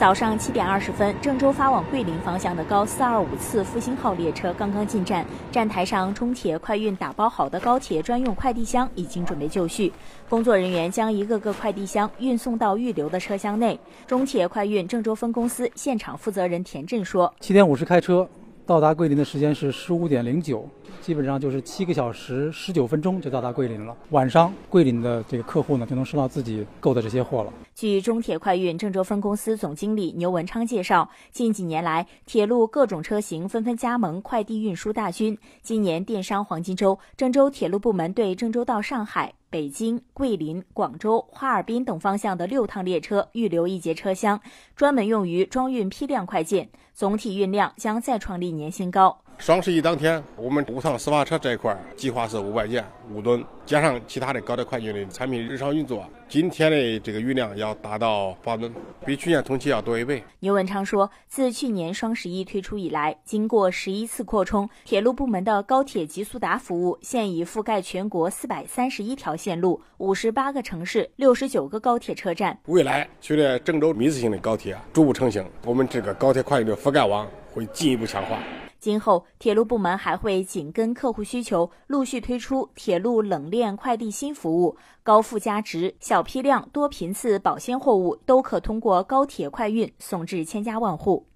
早上七点二十分，郑州发往桂林方向的高四二五次复兴号列车刚刚进站，站台上中铁快运打包好的高铁专用快递箱已经准备就绪，工作人员将一个个快递箱运送到预留的车厢内。中铁快运郑州分公司现场负责人田震说：“七点五十开车。”到达桂林的时间是十五点零九，基本上就是七个小时十九分钟就到达桂林了。晚上桂林的这个客户呢就能收到自己购的这些货了。据中铁快运郑州分公司总经理牛文昌介绍，近几年来，铁路各种车型纷纷加盟快递运输大军。今年电商黄金周，郑州铁路部门对郑州到上海。北京、桂林、广州、哈尔滨等方向的六趟列车预留一节车厢，专门用于装运批量快件，总体运量将再创历年新高。双十一当天，我们五趟私发车这一块计划是五百件五吨，加上其他的高铁快运的产品日常运作，今天的这个运量要达到八吨，比去年同期要多一倍。牛文昌说，自去年双十一推出以来，经过十一次扩充，铁路部门的高铁极速达服务现已覆盖全国四百三十一条线路、五十八个城市、六十九个高铁车站。未来随着郑州迷次型的高铁逐步成型，我们这个高铁快运的覆盖网会进一步强化。今后，铁路部门还会紧跟客户需求，陆续推出铁路冷链快递新服务，高附加值、小批量、多频次保鲜货物都可通过高铁快运送至千家万户。